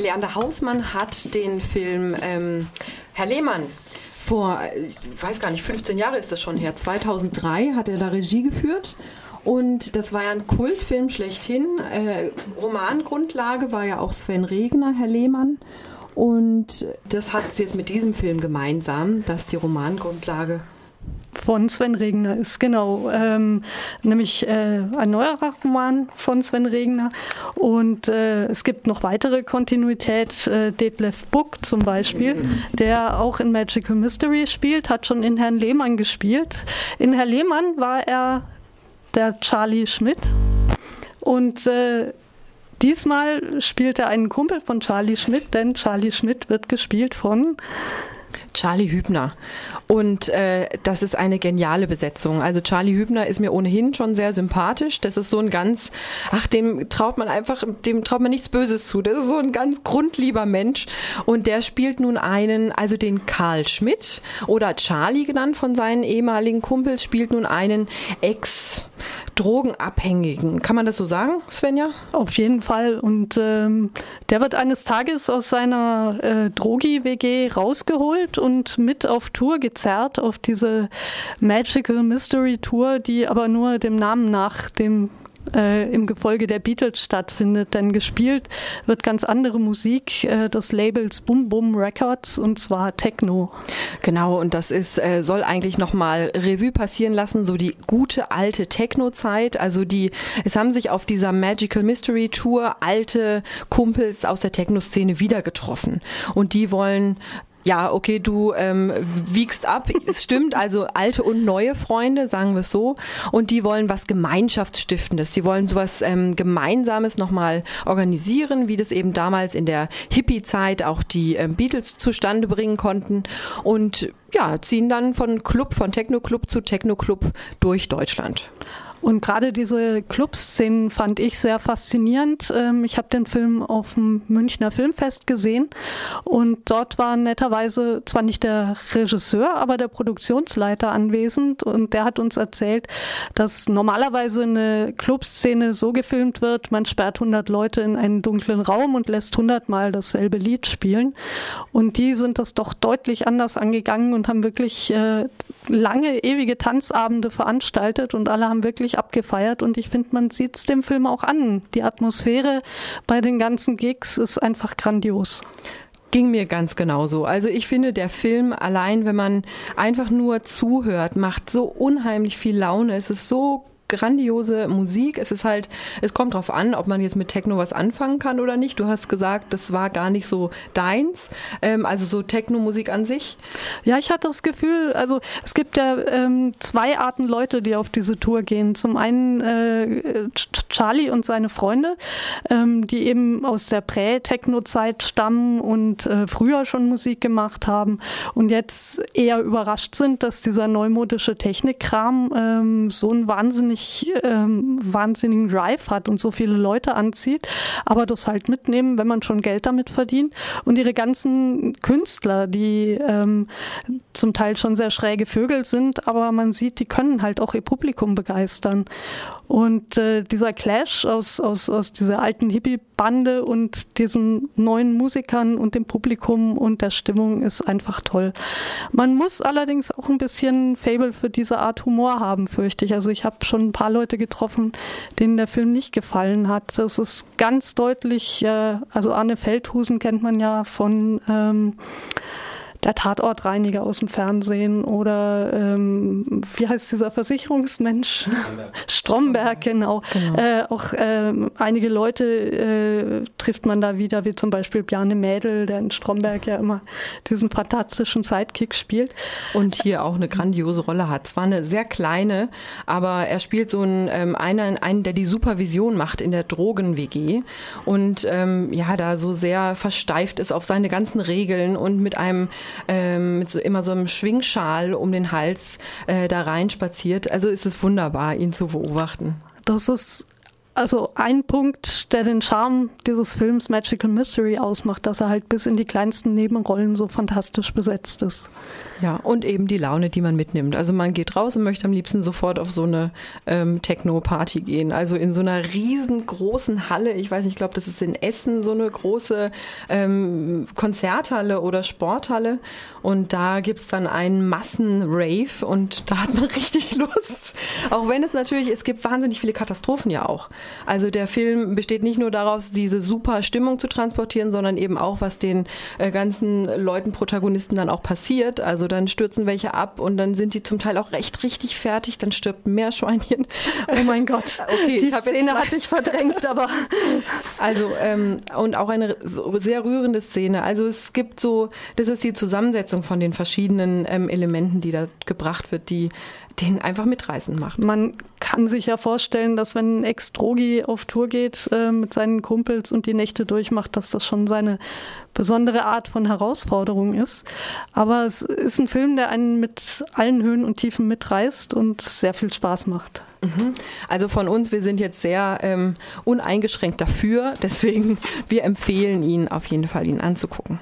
Leander Hausmann hat den Film ähm, Herr Lehmann vor, ich weiß gar nicht, 15 Jahre ist das schon her, 2003 hat er da Regie geführt. Und das war ja ein Kultfilm schlechthin. Äh, Romangrundlage war ja auch Sven Regner, Herr Lehmann. Und das hat es jetzt mit diesem Film gemeinsam, dass die Romangrundlage von Sven Regner ist, genau. Ähm, nämlich äh, ein neuerer Roman von Sven Regner. Und äh, es gibt noch weitere Kontinuität. Äh, Detlef Buck zum Beispiel, der auch in Magical Mystery spielt, hat schon in Herrn Lehmann gespielt. In Herr Lehmann war er der Charlie Schmidt. Und äh, diesmal spielt er einen Kumpel von Charlie Schmidt, denn Charlie Schmidt wird gespielt von Charlie Hübner. Und äh, das ist eine geniale Besetzung. Also Charlie Hübner ist mir ohnehin schon sehr sympathisch. Das ist so ein ganz, ach, dem traut man einfach, dem traut man nichts Böses zu. Das ist so ein ganz grundlieber Mensch. Und der spielt nun einen, also den Karl Schmidt oder Charlie genannt von seinen ehemaligen Kumpels, spielt nun einen Ex-Drogenabhängigen. Kann man das so sagen, Svenja? Auf jeden Fall. Und ähm, der wird eines Tages aus seiner äh, Drogi-WG rausgeholt und mit auf Tour gezerrt, auf diese Magical Mystery Tour, die aber nur dem Namen nach dem äh, im Gefolge der Beatles stattfindet. Denn gespielt wird ganz andere Musik äh, des Labels Boom Boom Records und zwar Techno. Genau, und das ist, äh, soll eigentlich nochmal Revue passieren lassen, so die gute alte Techno-Zeit. Also die, es haben sich auf dieser Magical Mystery Tour alte Kumpels aus der Techno-Szene wieder getroffen. Und die wollen ja, okay, du ähm, wiegst ab. Es stimmt, also alte und neue Freunde, sagen wir es so. Und die wollen was Gemeinschaftsstiftendes. Die wollen sowas ähm, Gemeinsames nochmal organisieren, wie das eben damals in der Hippie-Zeit auch die ähm, Beatles zustande bringen konnten. Und ja, ziehen dann von Club, von Techno-Club zu Techno-Club durch Deutschland. Und gerade diese Clubszenen fand ich sehr faszinierend. Ähm, ich habe den Film auf dem Münchner Filmfest gesehen und dort war netterweise zwar nicht der Regisseur, aber der Produktionsleiter anwesend und der hat uns erzählt, dass normalerweise eine Clubszene so gefilmt wird, man sperrt 100 Leute in einen dunklen Raum und lässt 100 Mal dasselbe Lied spielen. Und die sind das doch deutlich anders angegangen und haben wirklich äh, lange, ewige Tanzabende veranstaltet und alle haben wirklich abgefeiert und ich finde, man sieht es dem Film auch an. Die Atmosphäre bei den ganzen Gigs ist einfach grandios ging mir ganz genauso. Also ich finde, der Film allein, wenn man einfach nur zuhört, macht so unheimlich viel Laune. Es ist so grandiose Musik. Es ist halt, es kommt drauf an, ob man jetzt mit Techno was anfangen kann oder nicht. Du hast gesagt, das war gar nicht so deins, ähm, also so Techno-Musik an sich. Ja, ich hatte das Gefühl, also es gibt ja ähm, zwei Arten Leute, die auf diese Tour gehen. Zum einen äh, Charlie und seine Freunde, ähm, die eben aus der Prä-Techno-Zeit stammen und äh, früher schon Musik gemacht haben und jetzt eher überrascht sind, dass dieser neumodische Technikkram ähm, so ein wahnsinnig wahnsinnig, ähm, wahnsinnigen Drive hat und so viele Leute anzieht, aber das halt mitnehmen, wenn man schon Geld damit verdient. Und ihre ganzen Künstler, die ähm, zum Teil schon sehr schräge Vögel sind, aber man sieht, die können halt auch ihr Publikum begeistern. Und äh, dieser Clash aus, aus, aus dieser alten Hippie-Bande und diesen neuen Musikern und dem Publikum und der Stimmung ist einfach toll. Man muss allerdings auch ein bisschen Fable für diese Art Humor haben, fürchte ich. Also ich habe schon ein paar Leute getroffen, denen der Film nicht gefallen hat. Das ist ganz deutlich, äh, also Arne Feldhusen kennt man ja von ähm, der Tatortreiniger aus dem Fernsehen oder ähm, wie heißt dieser Versicherungsmensch? Stromberg, Stromberg genau. genau. Äh, auch äh, einige Leute äh, trifft man da wieder, wie zum Beispiel Bjarne Mädel, der in Stromberg ja immer diesen fantastischen Sidekick spielt. Und hier auch eine grandiose Rolle hat. Zwar eine sehr kleine, aber er spielt so einen, ähm, einen, einen der die Supervision macht in der Drogen-WG und ähm, ja, da so sehr versteift ist auf seine ganzen Regeln und mit einem ähm, mit so immer so einem Schwingschal um den Hals äh, da rein spaziert. Also ist es wunderbar, ihn zu beobachten. Das ist also ein Punkt, der den Charme dieses Films Magical Mystery ausmacht, dass er halt bis in die kleinsten Nebenrollen so fantastisch besetzt ist. Ja, und eben die Laune, die man mitnimmt. Also man geht raus und möchte am liebsten sofort auf so eine ähm, Techno-Party gehen. Also in so einer riesengroßen Halle. Ich weiß nicht, ich glaube, das ist in Essen so eine große ähm, Konzerthalle oder Sporthalle. Und da gibt's dann einen Massen-Rave und da hat man richtig Lust. Auch wenn es natürlich, es gibt wahnsinnig viele Katastrophen ja auch. Also der Film besteht nicht nur daraus, diese super Stimmung zu transportieren, sondern eben auch, was den äh, ganzen Leuten, Protagonisten dann auch passiert. Also dann stürzen welche ab und dann sind die zum Teil auch recht richtig fertig, dann stirbt ein Meerschweinchen. Oh mein Gott, okay, die Szene hatte ich verdrängt, aber also ähm, und auch eine sehr rührende Szene. Also es gibt so, das ist die Zusammensetzung von den verschiedenen ähm, Elementen, die da gebracht wird, die den einfach mitreißen macht. Man kann sich ja vorstellen, dass wenn Ex-Drogi auf Tour geht äh, mit seinen Kumpels und die Nächte durchmacht, dass das schon seine besondere Art von Herausforderung ist. Aber es ist ein Film, der einen mit allen Höhen und Tiefen mitreißt und sehr viel Spaß macht. Mhm. Also von uns, wir sind jetzt sehr ähm, uneingeschränkt dafür, deswegen wir empfehlen ihn auf jeden Fall, ihn anzugucken.